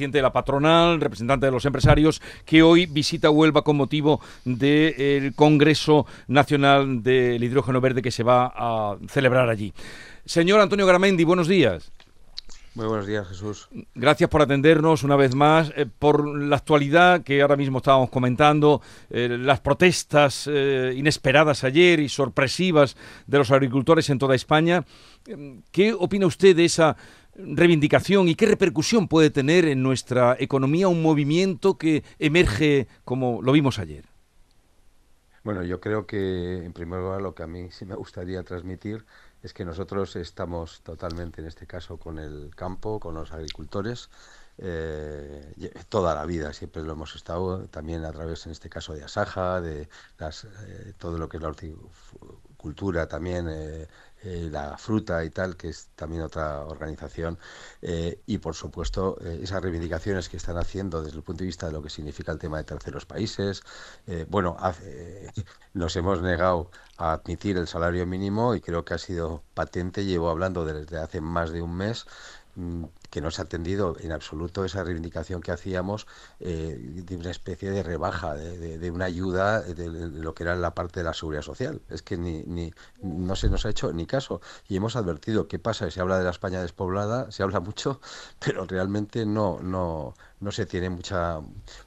presidente de la patronal, representante de los empresarios, que hoy visita Huelva con motivo del Congreso Nacional del Hidrógeno Verde que se va a celebrar allí. Señor Antonio Garamendi, buenos días. Muy buenos días, Jesús. Gracias por atendernos una vez más, eh, por la actualidad que ahora mismo estábamos comentando, eh, las protestas eh, inesperadas ayer y sorpresivas de los agricultores en toda España. ¿Qué opina usted de esa reivindicación y qué repercusión puede tener en nuestra economía un movimiento que emerge como lo vimos ayer? Bueno, yo creo que en primer lugar lo que a mí sí me gustaría transmitir es que nosotros estamos totalmente en este caso con el campo, con los agricultores, eh, toda la vida siempre lo hemos estado, también a través en este caso de Asaja, de eh, todo lo que es la horticultura también. Eh, eh, la fruta y tal, que es también otra organización, eh, y por supuesto esas reivindicaciones que están haciendo desde el punto de vista de lo que significa el tema de terceros países. bueno, nos hemos negado a admitir el salario mínimo y creo que ha sido patente, llevo hablando desde hace más de un mes que no se ha atendido en absoluto esa reivindicación que hacíamos eh, de una especie de rebaja, de, una ayuda de, lo que era la parte de la seguridad social. Es que ni, ni, no se nos ha hecho ni caso. Y hemos advertido qué pasa, se habla de la España despoblada, se habla mucho, pero realmente no, no, no se tiene mucha,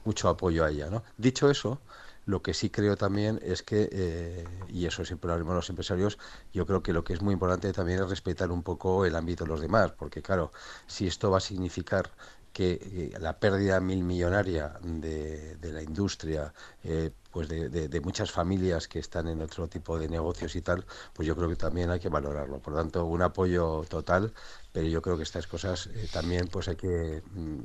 mucho apoyo a ella. ¿no? Dicho eso, lo que sí creo también es que, eh, y eso siempre lo haremos los empresarios, yo creo que lo que es muy importante también es respetar un poco el ámbito de los demás, porque claro, si esto va a significar que eh, la pérdida mil millonaria de, de la industria, eh, pues de, muchas familias que están en otro tipo de negocios y tal, pues yo creo que también hay que valorarlo. Por lo tanto, un apoyo total, pero yo creo que estas cosas eh, también pues hay que mm,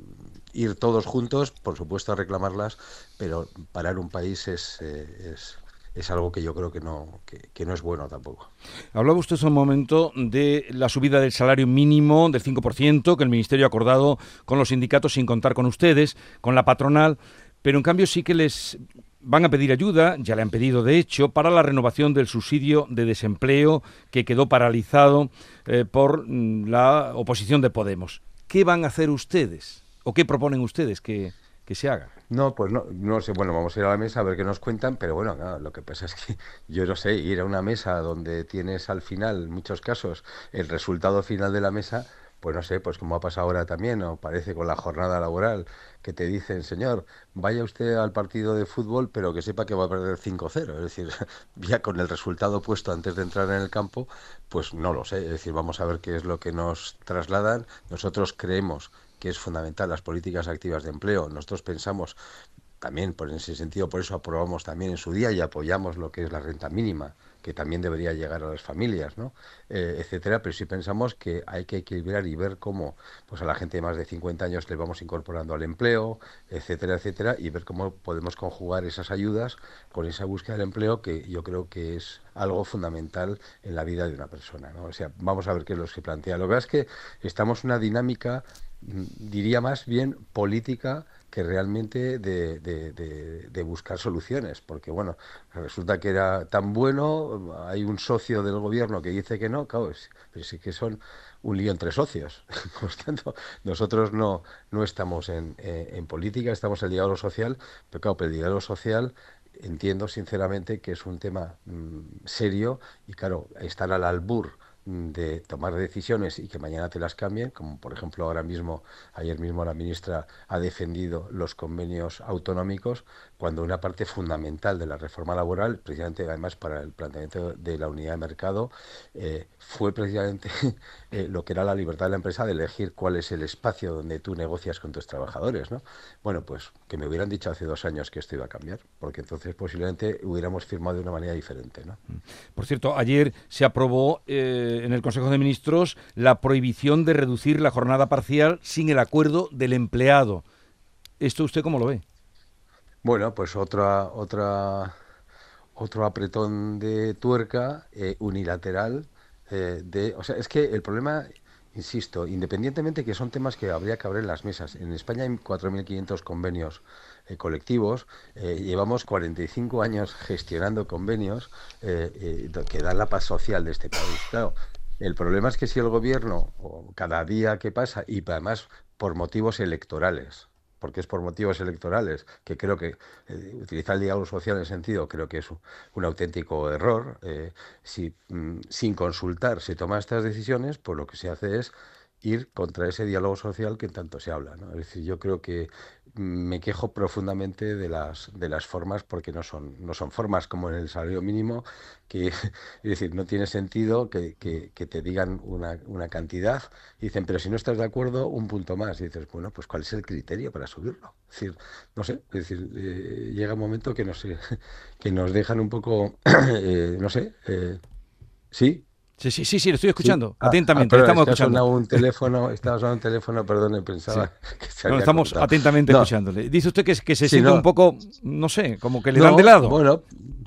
ir todos juntos, por supuesto, a reclamarlas, pero parar un país es, es es algo que yo creo que no, que, no es bueno tampoco. Hablaba usted hace un momento de la subida del salario mínimo del 5% que el Ministerio ha acordado con los sindicatos sin contar con ustedes, con la patronal, pero en cambio sí que les van a pedir ayuda, ya le han pedido de hecho, para la renovación del subsidio de desempleo que quedó paralizado eh, por mm, la oposición de Podemos. ¿Qué van a hacer ustedes? ¿O qué proponen ustedes que, que se haga? No, pues no, no sé, bueno, vamos a ir a la mesa a ver qué nos cuentan, pero bueno, lo que pasa es que yo no sé, ir a una mesa donde tienes al final, en muchos casos, el resultado final de la mesa, pues no sé, pues como ha pasado ahora también, o parece con la jornada laboral, que te dicen, señor, vaya usted al partido de fútbol, pero que sepa que va a perder 5-0. Es decir, ya con el resultado puesto antes de entrar en el campo, pues no lo sé. Es decir, vamos a ver qué es lo que nos trasladan. Nosotros creemos que es fundamental, las políticas activas de empleo. Nosotros pensamos también, por ese sentido, por eso aprobamos también en su día y apoyamos lo que es la renta mínima que también debería llegar a las familias, ¿no? Eh, etcétera, pero sí pensamos que hay que equilibrar y ver cómo pues a la gente de más de 50 años le vamos incorporando al empleo, etcétera, etcétera, y ver cómo podemos conjugar esas ayudas con esa búsqueda del empleo que yo creo que es algo fundamental en la vida de una persona, ¿no? O sea, vamos a ver qué es lo que plantea. Lo que es que estamos en una dinámica, mm, diría más bien política, que realmente de, de, buscar soluciones, porque bueno, resulta que era tan bueno, hay un socio del gobierno que dice que no, claro, pero sí que son un lío entre socios. Por tanto, nosotros no, no estamos en, en política, estamos en el diálogo social, pero claro, el diálogo social entiendo sinceramente que es un tema mm, serio y claro, estar al albur de tomar decisiones y que mañana te las cambien, como por ejemplo ahora mismo, ayer mismo la ministra ha defendido los convenios autonómicos, cuando una parte fundamental de la reforma laboral, precisamente además para el planteamiento de la unidad de mercado, eh, fue precisamente eh, lo que era la libertad de la empresa de elegir cuál es el espacio donde tú negocias con tus trabajadores. ¿no? Bueno, pues que me hubieran dicho hace dos años que esto iba a cambiar, porque entonces posiblemente hubiéramos firmado de una manera diferente. ¿no? Por cierto, ayer se aprobó... Eh en el Consejo de Ministros la prohibición de reducir la jornada parcial sin el acuerdo del empleado. ¿Esto usted cómo lo ve? Bueno, pues otra, otra, otro apretón de tuerca eh, unilateral. Eh, de, o sea, es que el problema, insisto, independientemente que son temas que habría que abrir las mesas. En España hay 4.500 convenios eh, colectivos. llevamos 45 años gestionando convenios que dan la paz social de este país. Claro, El problema es que si el gobierno, cada día que pasa, y además por motivos electorales, porque es por motivos electorales, que creo que eh, utilizar el diálogo social en sentido creo que es un, auténtico error. Eh, si mm, sin consultar se toman estas decisiones, pues lo que se hace es ir contra ese diálogo social que tanto se habla. Es decir, yo creo que me quejo profundamente de las, de las formas porque no son, no son formas como en el salario mínimo, que es decir, no tiene sentido que, que, te digan una, una, cantidad y dicen, pero si no estás de acuerdo, un punto más. Y dices, bueno, pues ¿cuál es el criterio para subirlo? Es decir, no sé, es decir, eh, llega un momento que no sé, que nos dejan un poco, eh, no sé, eh, sí, Sí, sí, sí, sí, lo estoy escuchando ah, atentamente. Ah, estamos escuchando. un teléfono, estamos en un teléfono, perdón, pensaba que se no, estamos atentamente escuchándole. Dice usted que, que se siente un poco, no sé, como que le dan de lado. Bueno,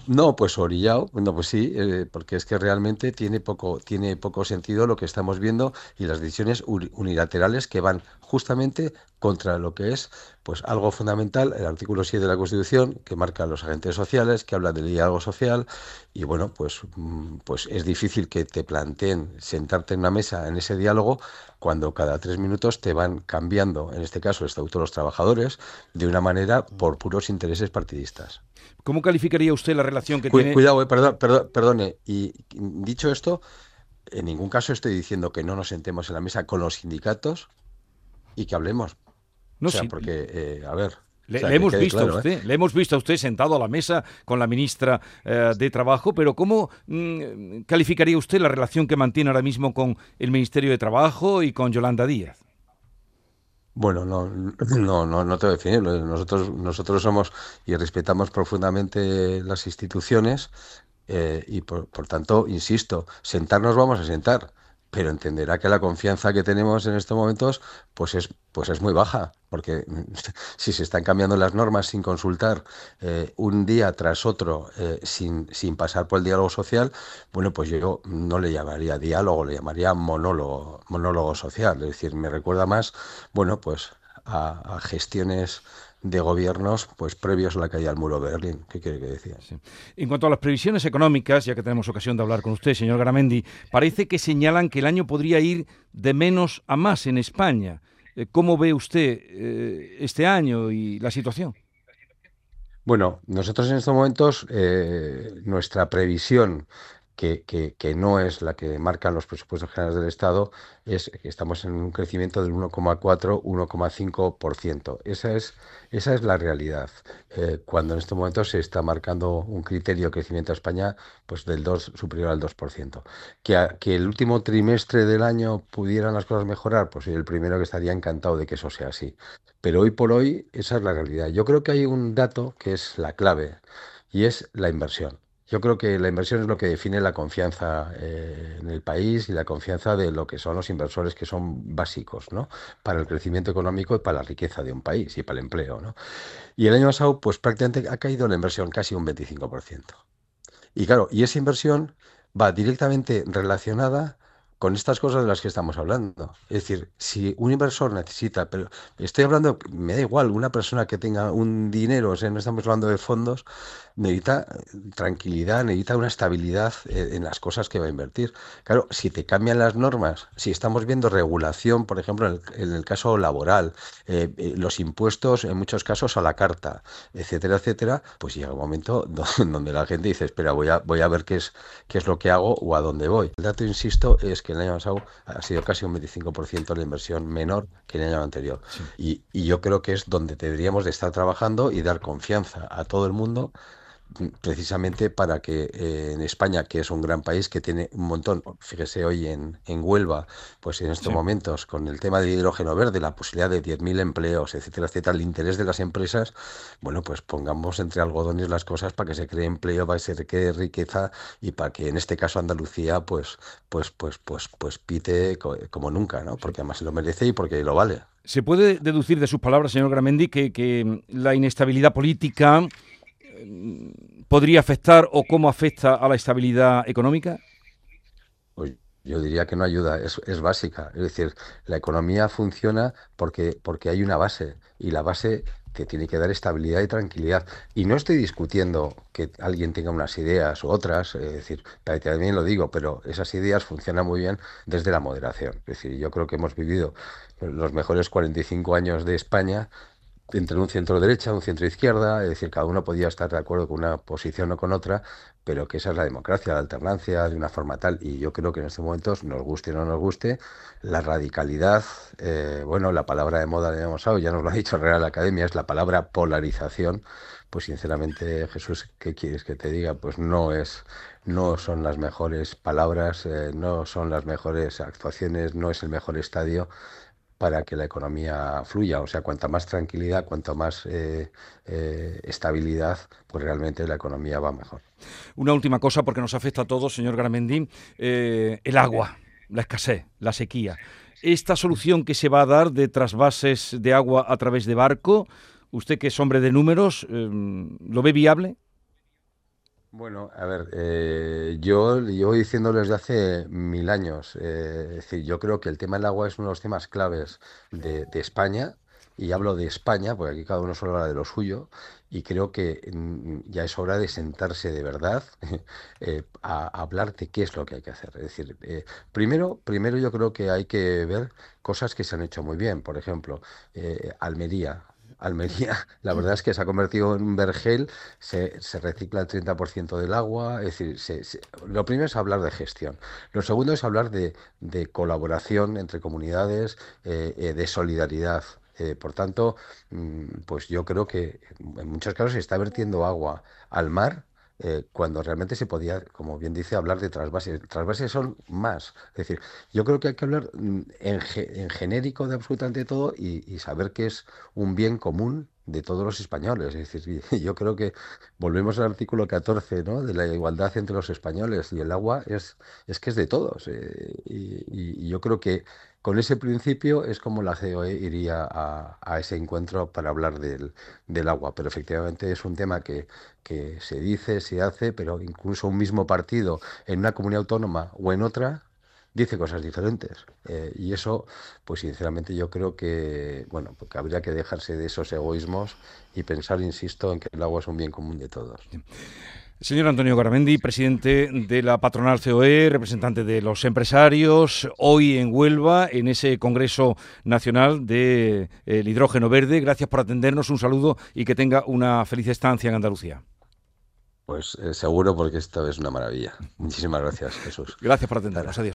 no, pues orillado, bueno, pues sí, eh, porque es que realmente tiene poco, tiene poco sentido lo que estamos viendo y las decisiones unilaterales que van justamente contra lo que es pues algo fundamental, el artículo 7 de la Constitución, que marca los agentes sociales, que habla del diálogo social, y bueno, pues, mm, pues es difícil que te planteen sentarte en una mesa en ese diálogo cuando cada tres minutos te van cambiando, en este caso el Estatuto de los Trabajadores, de una manera por puros intereses partidistas. ¿Cómo calificaría usted la relación que tiene? Cuidado, eh, perdón, perdón, perdone. Y dicho esto, en ningún caso estoy diciendo que no nos sentemos en la mesa con los sindicatos y que hablemos. No, o sea, porque, eh, a ver, le, hemos visto a usted, ¿eh? le hemos visto a usted sentado a la mesa con la ministra eh, de Trabajo, pero ¿cómo mm, calificaría usted la relación que mantiene ahora mismo con el Ministerio de Trabajo y con Yolanda Díaz? Bueno, no, no, no, no te voy a definir. Nosotros, nosotros somos y respetamos profundamente las instituciones y por, por tanto, insisto, sentarnos vamos a sentar pero entenderá que la confianza que tenemos en estos momentos pues es, pues es muy baja, porque si se están cambiando las normas sin consultar eh, un día tras otro, eh, sin, sin pasar por el diálogo social, bueno, pues yo no le llamaría diálogo, le llamaría monólogo, monólogo social, es decir, me recuerda más, bueno, pues a, a gestiones de gobiernos pues previos a la caída del muro de Berlín. ¿Qué quiere que decía? En cuanto a las previsiones económicas, ya que tenemos ocasión de hablar con usted, señor Garamendi, parece que señalan que el año podría ir de menos a más en España. Eh, ¿Cómo ve usted eh, este año y la situación? Bueno, nosotros en estos momentos, eh, nuestra previsión que, no es la que marcan los presupuestos generales del Estado, es que estamos en un crecimiento del 1,4-1,5%. Esa es, esa es la realidad. Eh, cuando en este momento se está marcando un criterio de crecimiento a España pues del 2, superior al 2%. Que, que el último trimestre del año pudieran las cosas mejorar, pues soy el primero que estaría encantado de que eso sea así. Pero hoy por hoy esa es la realidad. Yo creo que hay un dato que es la clave y es la inversión. Yo creo que la inversión es lo que define la confianza eh, en el país y la confianza de lo que son los inversores que son básicos ¿no? para el crecimiento económico y para la riqueza de un país y para el empleo. ¿no? Y el año pasado, pues prácticamente ha caído la inversión casi un 25%. Y claro, y esa inversión va directamente relacionada con estas cosas de las que estamos hablando. Es decir, si un inversor necesita, pero estoy hablando, me da igual, una persona que tenga un dinero, o sea, no estamos hablando de fondos, necesita tranquilidad, necesita una estabilidad eh, en las cosas que va a invertir. Claro, si te cambian las normas, si estamos viendo regulación, por ejemplo, en el, caso laboral, eh, eh, los impuestos en muchos casos a la carta, etcétera, etcétera, pues llega un momento donde la gente dice, espera, voy a, voy a ver qué es, qué es lo que hago o a dónde voy. El dato, insisto, es que el año pasado ha sido casi un 25% la inversión menor que el año anterior. Y, y yo creo que es donde deberíamos de estar trabajando y dar confianza a todo el mundo precisamente para que eh, en España, que es un gran país que tiene un montón, fíjese hoy en, en Huelva, pues en estos momentos, con el tema del hidrógeno verde, la posibilidad de 10.000 empleos, etcétera, etcétera, el interés de las empresas, bueno, pues pongamos entre algodones las cosas para que se cree empleo, para que se cree riqueza y para que en este caso Andalucía, pues, pues, pues, pues, pues pite como nunca, ¿no? Porque además se lo merece y porque lo vale. ¿Se puede deducir de sus palabras, señor Gramendi, que, que la inestabilidad política podría afectar o cómo afecta a la estabilidad económica? Pues yo diría que no ayuda, es, es, básica. Es decir, la economía funciona porque, porque hay una base y la base te tiene que dar estabilidad y tranquilidad. Y no estoy discutiendo que alguien tenga unas ideas u otras, es decir, también lo digo, pero esas ideas funcionan muy bien desde la moderación. Es decir, yo creo que hemos vivido los mejores 45 años de España entre un centro derecha, un centro izquierda, es decir, cada uno podía estar de acuerdo con una posición o con otra, pero que esa es la democracia, la alternancia de una forma tal. Y yo creo que en estos momentos, nos guste o no nos guste, la radicalidad, eh, bueno, la palabra de moda de hemos usado, ya nos lo ha dicho Real Academia, es la palabra polarización. Pues sinceramente, Jesús, ¿qué quieres que te diga? Pues no es, no son las mejores palabras, eh, no son las mejores actuaciones, no es el mejor estadio para que la economía fluya. O sea, cuanta más tranquilidad, cuanto más eh, eh, estabilidad, pues realmente la economía va mejor. Una última cosa, porque nos afecta a todos, señor Garamendi, eh, el agua, la escasez, la sequía. Esta solución que se va a dar de trasvases de agua a través de barco, usted que es hombre de números, ¿lo ve viable? Bueno, a ver, eh, yo llevo diciendo desde hace mil años, eh, es decir, yo creo que el tema del agua es uno de los temas claves de, España, y hablo de España, porque aquí cada uno solo habla de lo suyo, y creo que mm, ya es hora de sentarse de verdad eh, a, hablar de qué es lo que hay que hacer. Es decir, primero, primero yo creo que hay que ver cosas que se han hecho muy bien. Por ejemplo, Almería. Almería, la verdad es que se ha convertido en un vergel, se, recicla el 30% del agua, es decir, lo primero es hablar de gestión, lo segundo es hablar de, colaboración entre comunidades, eh, eh, de solidaridad. Eh, por tanto, mm, pues yo creo que en muchos casos se está vertiendo agua al mar eh, cuando realmente se podía, como bien dice, hablar de trasvases. Trasvases son más. Es decir, yo creo que hay que hablar mm, en, genérico de absolutamente todo y, saber que es un bien común de todos los españoles. Es decir, yo creo que volvemos al artículo 14 ¿no? de la igualdad entre los españoles y el agua es, es que es de todos. Eh, y, yo creo que con ese principio es como la COE iría a, ese encuentro para hablar del, agua. Pero efectivamente es un tema que, se dice, se hace, pero incluso un mismo partido en una comunidad autónoma o en otra dice cosas diferentes. Eh, y eso, pues sinceramente yo creo que, bueno, porque habría que dejarse de esos egoísmos y pensar, insisto, en que el agua es un bien común de todos. Señor Antonio Garamendi, presidente de la patronal COE, representante de los empresarios, hoy en Huelva, en ese Congreso Nacional del de, Hidrógeno Verde. Gracias por atendernos, un saludo y que tenga una feliz estancia en Andalucía. Pues eh, seguro porque esto es una maravilla. Muchísimas gracias, Jesús. Gracias por atendernos. Adiós.